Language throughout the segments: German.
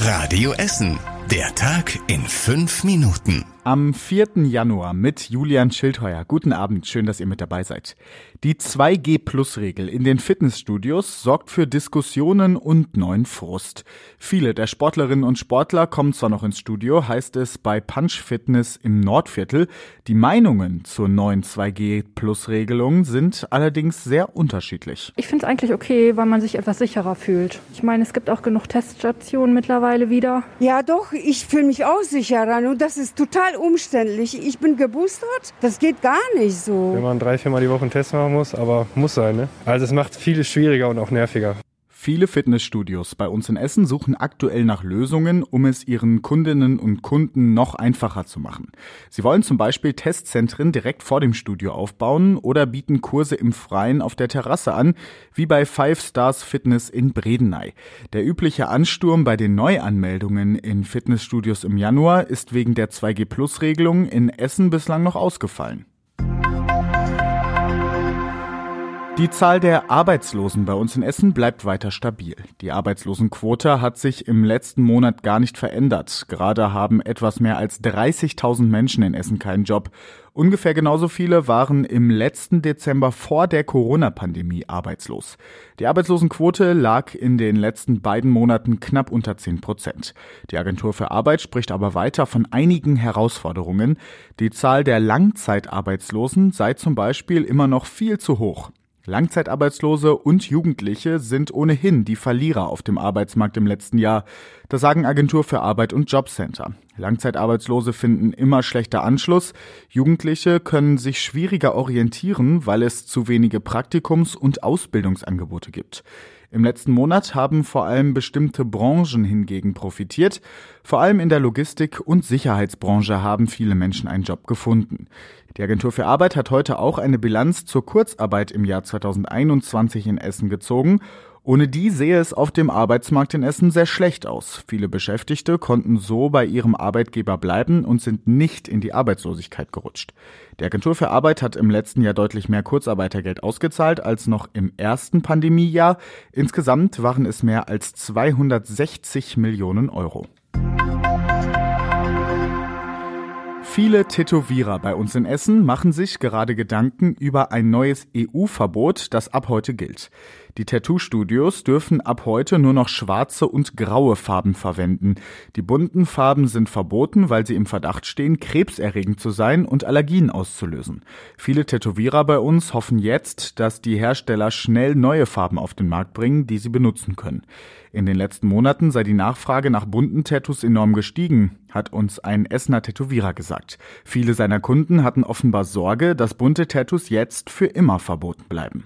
Radio Essen. Der Tag in fünf Minuten. Am 4. Januar mit Julian Schildheuer. Guten Abend, schön, dass ihr mit dabei seid. Die 2G-Plus-Regel in den Fitnessstudios sorgt für Diskussionen und neuen Frust. Viele der Sportlerinnen und Sportler kommen zwar noch ins Studio, heißt es bei Punch Fitness im Nordviertel. Die Meinungen zur neuen 2G-Plus-Regelung sind allerdings sehr unterschiedlich. Ich finde es eigentlich okay, weil man sich etwas sicherer fühlt. Ich meine, es gibt auch genug Teststationen mittlerweile wieder. Ja, doch, ich fühle mich auch sicherer und das ist total umständlich. Ich bin geboostert, das geht gar nicht so. Wenn man drei, viermal die Woche einen Test machen muss, aber muss sein. Ne? Also es macht vieles schwieriger und auch nerviger. Viele Fitnessstudios bei uns in Essen suchen aktuell nach Lösungen, um es ihren Kundinnen und Kunden noch einfacher zu machen. Sie wollen zum Beispiel Testzentren direkt vor dem Studio aufbauen oder bieten Kurse im Freien auf der Terrasse an, wie bei Five Stars Fitness in Bredeney. Der übliche Ansturm bei den Neuanmeldungen in Fitnessstudios im Januar ist wegen der 2G-Plus-Regelung in Essen bislang noch ausgefallen. Die Zahl der Arbeitslosen bei uns in Essen bleibt weiter stabil. Die Arbeitslosenquote hat sich im letzten Monat gar nicht verändert. Gerade haben etwas mehr als 30.000 Menschen in Essen keinen Job. Ungefähr genauso viele waren im letzten Dezember vor der Corona-Pandemie arbeitslos. Die Arbeitslosenquote lag in den letzten beiden Monaten knapp unter 10 Prozent. Die Agentur für Arbeit spricht aber weiter von einigen Herausforderungen. Die Zahl der Langzeitarbeitslosen sei zum Beispiel immer noch viel zu hoch. Langzeitarbeitslose und Jugendliche sind ohnehin die Verlierer auf dem Arbeitsmarkt im letzten Jahr. Das sagen Agentur für Arbeit und Jobcenter. Langzeitarbeitslose finden immer schlechter Anschluss. Jugendliche können sich schwieriger orientieren, weil es zu wenige Praktikums- und Ausbildungsangebote gibt. Im letzten Monat haben vor allem bestimmte Branchen hingegen profitiert. Vor allem in der Logistik- und Sicherheitsbranche haben viele Menschen einen Job gefunden. Die Agentur für Arbeit hat heute auch eine Bilanz zur Kurzarbeit im Jahr 2021 in Essen gezogen ohne die sehe es auf dem Arbeitsmarkt in Essen sehr schlecht aus. Viele Beschäftigte konnten so bei ihrem Arbeitgeber bleiben und sind nicht in die Arbeitslosigkeit gerutscht. Die Agentur für Arbeit hat im letzten Jahr deutlich mehr Kurzarbeitergeld ausgezahlt als noch im ersten Pandemiejahr. Insgesamt waren es mehr als 260 Millionen Euro. Viele Tätowierer bei uns in Essen machen sich gerade Gedanken über ein neues EU-Verbot, das ab heute gilt. Die Tattoo-Studios dürfen ab heute nur noch schwarze und graue Farben verwenden. Die bunten Farben sind verboten, weil sie im Verdacht stehen, krebserregend zu sein und Allergien auszulösen. Viele Tätowierer bei uns hoffen jetzt, dass die Hersteller schnell neue Farben auf den Markt bringen, die sie benutzen können. In den letzten Monaten sei die Nachfrage nach bunten Tattoos enorm gestiegen, hat uns ein Essener Tätowierer gesagt. Viele seiner Kunden hatten offenbar Sorge, dass bunte Tattoos jetzt für immer verboten bleiben.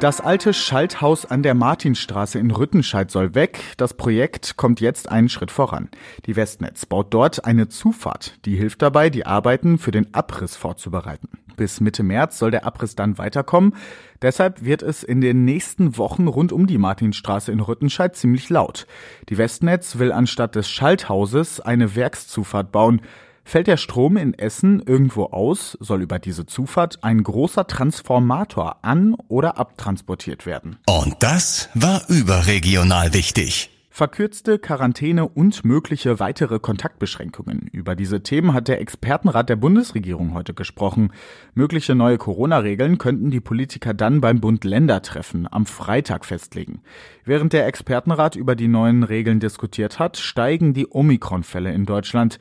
Das alte Schalthaus an der Martinstraße in Rüttenscheid soll weg. Das Projekt kommt jetzt einen Schritt voran. Die Westnetz baut dort eine Zufahrt, die hilft dabei, die Arbeiten für den Abriss vorzubereiten. Bis Mitte März soll der Abriss dann weiterkommen. Deshalb wird es in den nächsten Wochen rund um die Martinstraße in Rüttenscheid ziemlich laut. Die Westnetz will anstatt des Schalthauses eine Werkszufahrt bauen. Fällt der Strom in Essen irgendwo aus, soll über diese Zufahrt ein großer Transformator an- oder abtransportiert werden. Und das war überregional wichtig. Verkürzte Quarantäne und mögliche weitere Kontaktbeschränkungen. Über diese Themen hat der Expertenrat der Bundesregierung heute gesprochen. Mögliche neue Corona-Regeln könnten die Politiker dann beim Bund-Länder-Treffen am Freitag festlegen. Während der Expertenrat über die neuen Regeln diskutiert hat, steigen die Omikron-Fälle in Deutschland.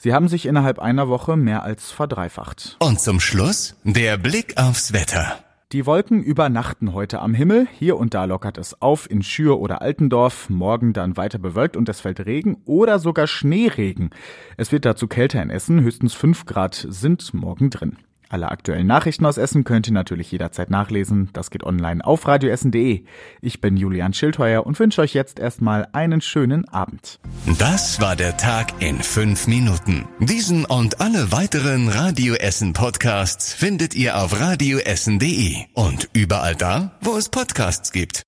Sie haben sich innerhalb einer Woche mehr als verdreifacht. Und zum Schluss der Blick aufs Wetter. Die Wolken übernachten heute am Himmel. Hier und da lockert es auf in Schür oder Altendorf. Morgen dann weiter bewölkt und es fällt Regen oder sogar Schneeregen. Es wird dazu kälter in Essen. Höchstens 5 Grad sind morgen drin. Alle aktuellen Nachrichten aus Essen könnt ihr natürlich jederzeit nachlesen. Das geht online auf radioessen.de. Ich bin Julian Schildheuer und wünsche euch jetzt erstmal einen schönen Abend. Das war der Tag in fünf Minuten. Diesen und alle weiteren Radio Essen Podcasts findet ihr auf radioessen.de und überall da, wo es Podcasts gibt.